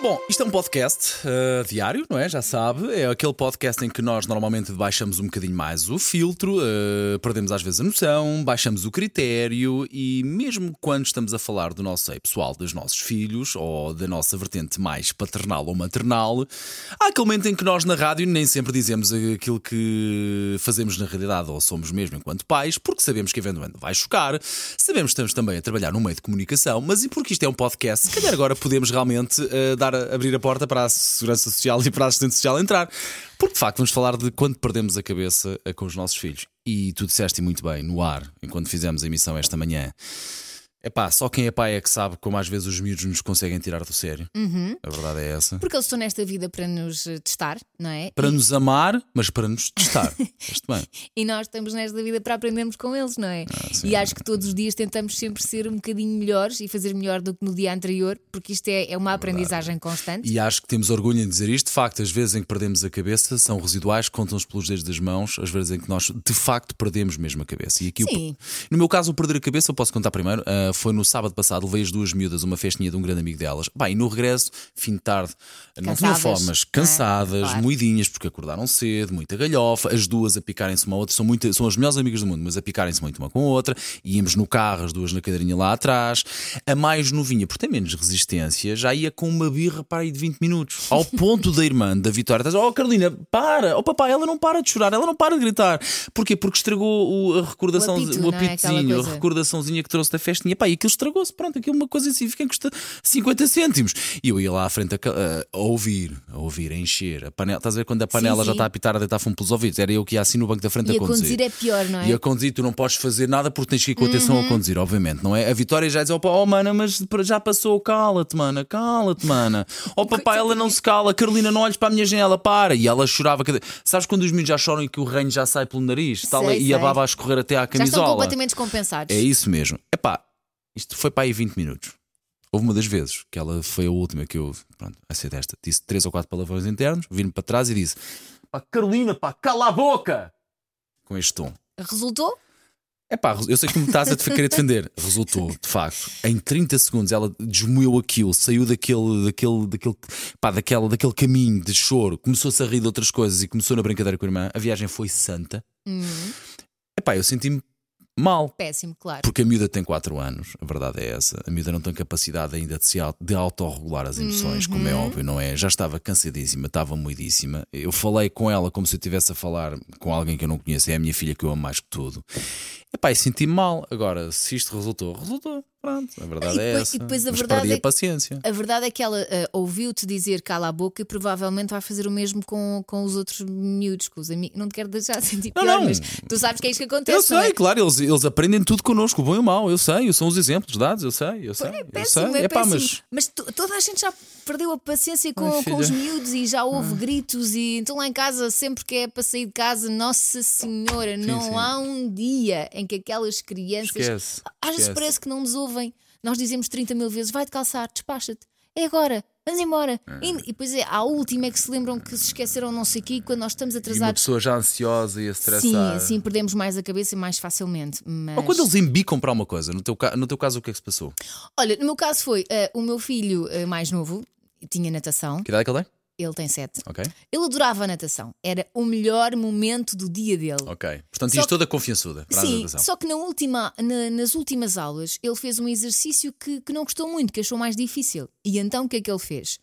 Bom, isto é um podcast uh, diário, não é? Já sabe. É aquele podcast em que nós normalmente baixamos um bocadinho mais o filtro, uh, perdemos às vezes a noção, baixamos o critério e, mesmo quando estamos a falar do nosso seio pessoal, dos nossos filhos ou da nossa vertente mais paternal ou maternal, há aquele momento em que nós na rádio nem sempre dizemos aquilo que fazemos na realidade ou somos mesmo enquanto pais, porque sabemos que eventualmente vai chocar, sabemos que estamos também a trabalhar no meio de comunicação, mas e porque isto é um podcast, se calhar agora podemos realmente uh, dar a, abrir a porta para a Segurança Social e para a Assistente Social entrar. Porque de facto vamos falar de quando perdemos a cabeça com os nossos filhos. E tu disseste muito bem, no ar, enquanto fizemos a emissão esta manhã. É pá, só quem é pai é que sabe como às vezes os miúdos nos conseguem tirar do sério. Uhum. A verdade é essa. Porque eles estão nesta vida para nos eh, testar, não é? Para e... nos amar, mas para nos testar. Bem. E nós estamos nesta vida para aprendermos com eles, não é? Ah, sim. e acho que todos os dias tentamos sempre ser um bocadinho melhores e fazer melhor do que no dia anterior, porque isto é, é uma aprendizagem constante. E acho que temos orgulho em dizer isto. De facto, as vezes em que perdemos a cabeça são residuais, contam-se pelos dedos das mãos, as vezes em que nós de facto perdemos mesmo a cabeça. E aqui, o- Sim. no meu caso, o perder a cabeça, eu posso contar primeiro, ah, foi no sábado passado, levei as duas miúdas a uma festinha de um grande amigo delas. Bem, no regresso, fim de tarde, não Cansadas, fome, mas não é? cansadas, Claro. moidinhas, porque acordaram cedo, muita galhofa, as duas a picarem-se uma à outra, são, muito, são as melhores amigas do mundo, mas a picarem-se muito uma com a outra, íamos no carro, as duas na cadeirinha lá atrás. A mais novinha, por ter menos resistência, já ia com uma birra para aí de 20 minutos, ao ponto da irmã da Vitória, estás, oh Carolina, para, oh papai, ela não para de chorar, ela não para de gritar. Porquê? Porque estragou o- a recordação, O apito, o não é? Apitozinho, a recordaçãozinha que trouxe da festinha, pá, e aquilo estragou-se, pronto, aquilo é uma coisa assim, fica custa 50 cêntimos. E eu ia lá à frente a, a- ouvir, a ouvir, a encher, a panela, estás a ver quando a panela já sim. está a apitar a deitar fumo pelos ouvidos? Era eu que ia assim no banco da frente E a conduzir conduzir. é pior, não é? Uhum. E a conduzir, tu não podes fazer nada porque tens que ir com atenção a conduzir, obviamente, não é? A Vitória já diz: opa, oh, mana, mas já passou, cala-te, mana, cala-te, mana. Oh, papai, ela não se cala, Carolina, não olhes para a minha janela, para. E ela chorava. cada- Sabes quando os miúdos já choram e que o reino já sai pelo nariz tal, Sei, e a sei. baba a escorrer até à Já estão camisola? completamente descompensados. É isso mesmo. Epá, isto foi para aí 20 minutos. Houve uma das vezes que ela foi a última que eu, pronto, a ser desta, disse três ou quatro palavrões internos, vim-me para trás e disse: Pá, Carolina, pá, cala a boca! Com este tom. Resultou? É pá, eu sei que me estás a te querer defender. Resultou, de facto. Em 30 segundos ela desmoeu aquilo, saiu daquele, daquele, daquele, pá, daquela, daquele caminho de choro, começou-se a rir de outras coisas e começou na brincadeira com a irmã. A viagem foi santa. Hum, Epá, eu senti-me mal. péssimo, claro. Porque a miúda tem 4 anos, a verdade é essa. A miúda não tem capacidade ainda de, se, au- de autorregular as emoções, como é óbvio, não é? Já estava cansadíssima, estava moidíssima. Eu falei com ela como se eu estivesse a falar com alguém que eu não conheço, é a minha filha que eu amo mais que tudo. Epá, e senti-me mal. Agora, se isto resultou, resultou. Pronto, a verdade E é depois- essa. e depois a Mas verdade perdi é a paciência. A verdade é que ela ah, ouviu-te dizer cala a boca e provavelmente vai fazer o mesmo com, com os outros miúdos, com os amigos. Não te quero deixar sentir Não, pior, não. mas tu sabes que é isto que acontece. Eu sei, é? claro, eles, eles aprendem tudo connosco, o bom e o mau, eu sei, são os exemplos dados, eu sei, eu sei. É eu péssimo, sei. é péssimo. mas Mas to- toda a gente já perdeu a paciência com, Ai, com os miúdos e já houve gritos e então lá em casa, sempre que é para sair de casa, Nossa Senhora, não sim. há um dia em que aquelas crianças Esquece, às vezes esquece. parece que não nos ouvem. Nós dizemos 30 mil vezes, vai-te calçar, despacha-te. É agora, vamos embora. E, e depois é, à última é que se lembram que se esqueceram não sei o quê, quando nós estamos e uma atrasados. pessoa já ansiosa e a Sim, sim, perdemos mais a cabeça e mais facilmente. Mas... Ou quando eles embicam para uma coisa, no teu, no teu caso, o que é que se passou? Olha, no meu caso foi eh, o meu filho eh, mais novo, tinha natação, Que idade é que ele tem? Ele tem sete. Ok, Ele adorava a natação, era o melhor momento do dia dele. ok. Portanto, Só isto que- toda confiançuda para a Sim, natação. só que na última, na- nas últimas aulas ele fez um exercício que, que não gostou muito, que achou mais difícil. E então o que é que ele fez?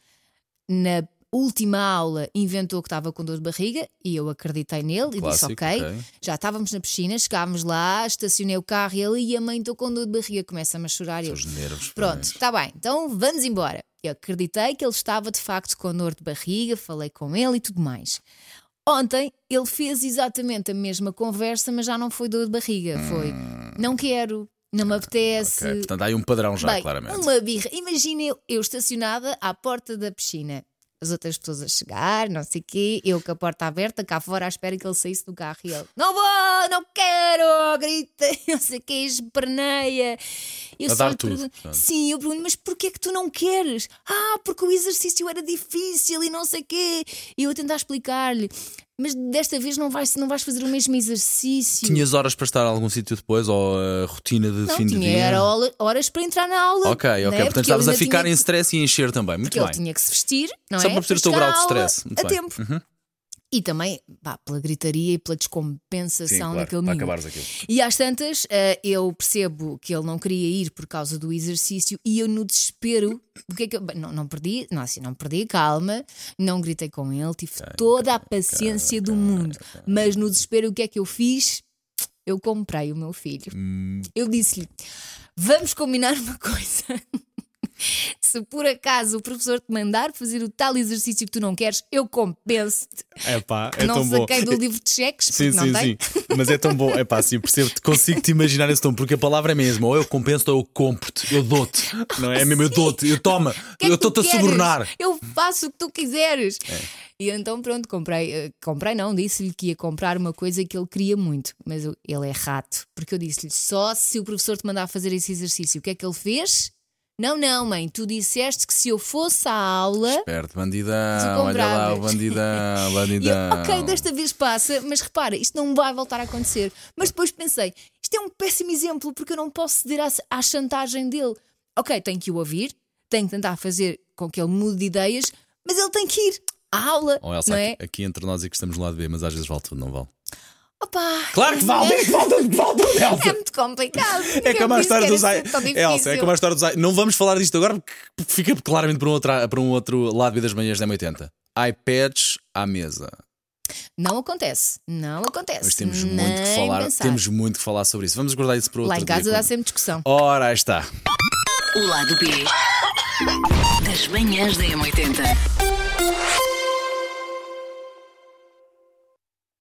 Na última aula inventou que estava com dor de barriga e eu acreditei nele e disse ok. ok. Já estávamos na piscina, chegámos lá, estacionei o carro e ele e a mãe estou com dor de barriga, começa-me a chorar e eu, Os nervos. Pronto, está bem, então vamos embora. Eu acreditei que ele estava de facto com dor de barriga, falei com ele e tudo mais. Ontem ele fez exatamente a mesma conversa, mas já não foi dor de barriga, foi não quero, não me apetece. Hum. Ok, Portanto, há aí um padrão já, Bem, claramente. uma birra. Imagina eu, eu estacionada à porta da piscina. As outras pessoas a chegar, não sei o quê, eu com a porta aberta, cá fora à espera que ele saísse do carro e ele, não vou, não quero, grita, não sei o quê, esperneia. Eu A dar tudo, pergunto-. Sim, eu pergunto, mas porquê que tu não queres? Ah, porque o exercício era difícil e não sei o quê. E eu a tentar explicar-lhe. Mas desta vez não vais, não vais fazer o mesmo exercício. Tinhas horas para estar a algum sítio depois ou a rotina de não, fim de tinha dia? era horas para entrar na aula. Ok, ok. né? Portanto, Porque estavas a ficar tinha em stress e encher também. Muito Porque bem. ele tinha que se vestir, não Só é? para perceber o teu grau de stress. Muito a bem. tempo. Uhum. E também pá, pela gritaria e pela descompensação daquele para miúdo. acabares aquilo. E às tantas, eh, eu percebo que ele não queria ir por causa do exercício e eu no desespero, o que é que eu, não, não perdi, não, assim, não perdi calma, não gritei com ele, tive toda a paciência do mundo, mas no desespero o que é que eu fiz? Eu comprei o meu filho. Hum. Eu disse-lhe: vamos combinar uma coisa. Se por acaso o professor te mandar fazer o tal exercício que tu não queres, eu compenso-te. É pá, é não tão bom. saquei do livro de cheques, Sim, porque não sim, tem. sim. Mas é tão bom. É pá, sim, percebo. Consigo te imaginar esse tom, porque a palavra é mesmo. Ou eu compenso ou eu compro-te. Eu dou-te. Não é? É mesmo, eu dou-te. Eu toma. Que é eu que tu estou-te a subornar. Eu faço o que tu quiseres. É. E então, pronto, comprei. eh, Comprei, não, disse-lhe que ia comprar uma coisa que ele queria muito. Mas eu- ele é rato. Porque eu disse-lhe só se o professor te mandar fazer esse exercício. O que é que ele fez? Não, não, mãe. Tu disseste que se eu fosse à aula. Esperto, bandidão. Olha lá o bandidão, E eu, bandidão. ok, desta vez passa, mas repara, isto não vai voltar a acontecer. Mas depois pensei, isto é um péssimo exemplo porque eu não posso ceder à, à chantagem dele. Ok, tenho que o ouvir, tenho que tentar fazer com que ele mude de ideias, mas ele tem que ir à aula, Oh, Elsa, não é? aqui, aqui entre nós e que estamos no lado B, mas às vezes vale tudo, não vale? Opa, Claro que vale. é, Vale tudo, vale tudo, é Elsa. muito complicado. É como a história dos ai. Elsa, é como a história dos ai. Não vamos falar disto agora porque fica claramente para um outro, para um outro lado B das manhãs da 80 iPads à mesa. Não acontece, não acontece. Mas temos Nem muito que falar, pensar. temos muito que falar sobre isso. Vamos guardar isso para outro Lá em dia, casa dá quando- sempre discussão. Ora, aí está. O lado B das manhãs da M80.